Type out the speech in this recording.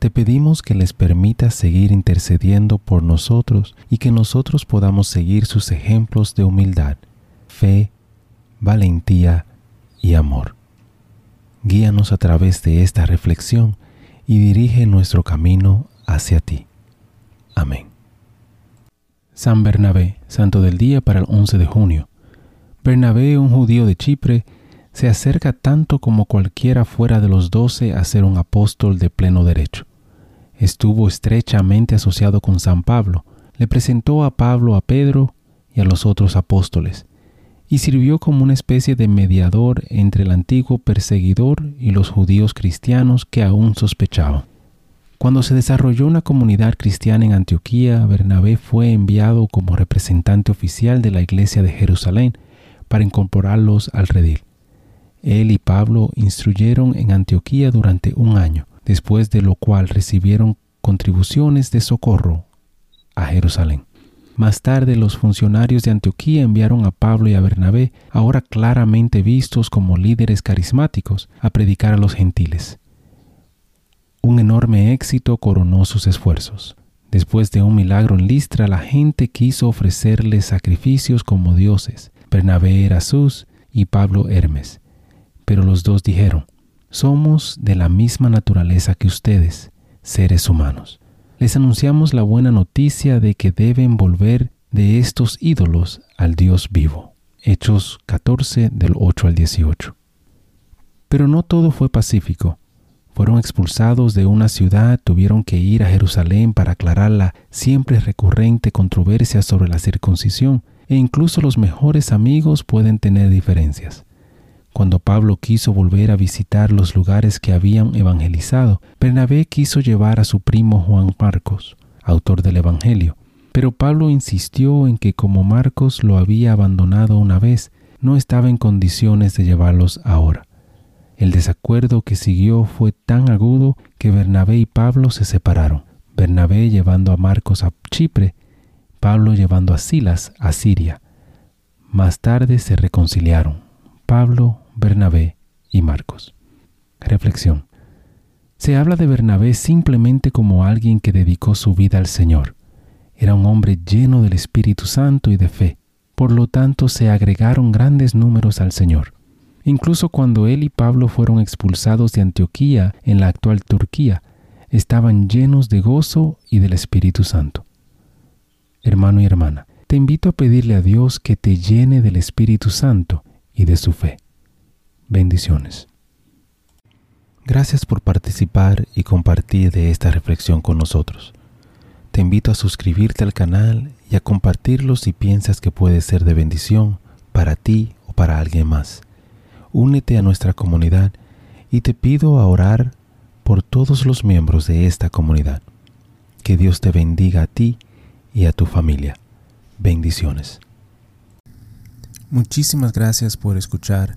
Te pedimos que les permitas seguir intercediendo por nosotros y que nosotros podamos seguir sus ejemplos de humildad, fe, valentía y amor. Guíanos a través de esta reflexión y dirige nuestro camino hacia ti. Amén. San Bernabé, santo del día para el 11 de junio. Bernabé, un judío de Chipre, se acerca tanto como cualquiera fuera de los doce a ser un apóstol de pleno derecho estuvo estrechamente asociado con San Pablo, le presentó a Pablo a Pedro y a los otros apóstoles, y sirvió como una especie de mediador entre el antiguo perseguidor y los judíos cristianos que aún sospechaban. Cuando se desarrolló una comunidad cristiana en Antioquía, Bernabé fue enviado como representante oficial de la iglesia de Jerusalén para incorporarlos al redil. Él y Pablo instruyeron en Antioquía durante un año, después de lo cual recibieron contribuciones de socorro a Jerusalén. Más tarde los funcionarios de Antioquía enviaron a Pablo y a Bernabé, ahora claramente vistos como líderes carismáticos, a predicar a los gentiles. Un enorme éxito coronó sus esfuerzos. Después de un milagro en Listra, la gente quiso ofrecerles sacrificios como dioses. Bernabé era Sus y Pablo Hermes. Pero los dos dijeron, somos de la misma naturaleza que ustedes, seres humanos. Les anunciamos la buena noticia de que deben volver de estos ídolos al Dios vivo. Hechos 14 del 8 al 18. Pero no todo fue pacífico. Fueron expulsados de una ciudad, tuvieron que ir a Jerusalén para aclarar la siempre recurrente controversia sobre la circuncisión, e incluso los mejores amigos pueden tener diferencias. Cuando Pablo quiso volver a visitar los lugares que habían evangelizado, Bernabé quiso llevar a su primo Juan Marcos, autor del Evangelio, pero Pablo insistió en que como Marcos lo había abandonado una vez, no estaba en condiciones de llevarlos ahora. El desacuerdo que siguió fue tan agudo que Bernabé y Pablo se separaron. Bernabé llevando a Marcos a Chipre, Pablo llevando a Silas a Siria. Más tarde se reconciliaron. Pablo, Bernabé y Marcos. Reflexión. Se habla de Bernabé simplemente como alguien que dedicó su vida al Señor. Era un hombre lleno del Espíritu Santo y de fe. Por lo tanto, se agregaron grandes números al Señor. Incluso cuando él y Pablo fueron expulsados de Antioquía en la actual Turquía, estaban llenos de gozo y del Espíritu Santo. Hermano y hermana, te invito a pedirle a Dios que te llene del Espíritu Santo y de su fe. Bendiciones. Gracias por participar y compartir de esta reflexión con nosotros. Te invito a suscribirte al canal y a compartirlo si piensas que puede ser de bendición para ti o para alguien más. Únete a nuestra comunidad y te pido a orar por todos los miembros de esta comunidad. Que Dios te bendiga a ti y a tu familia. Bendiciones. Muchísimas gracias por escuchar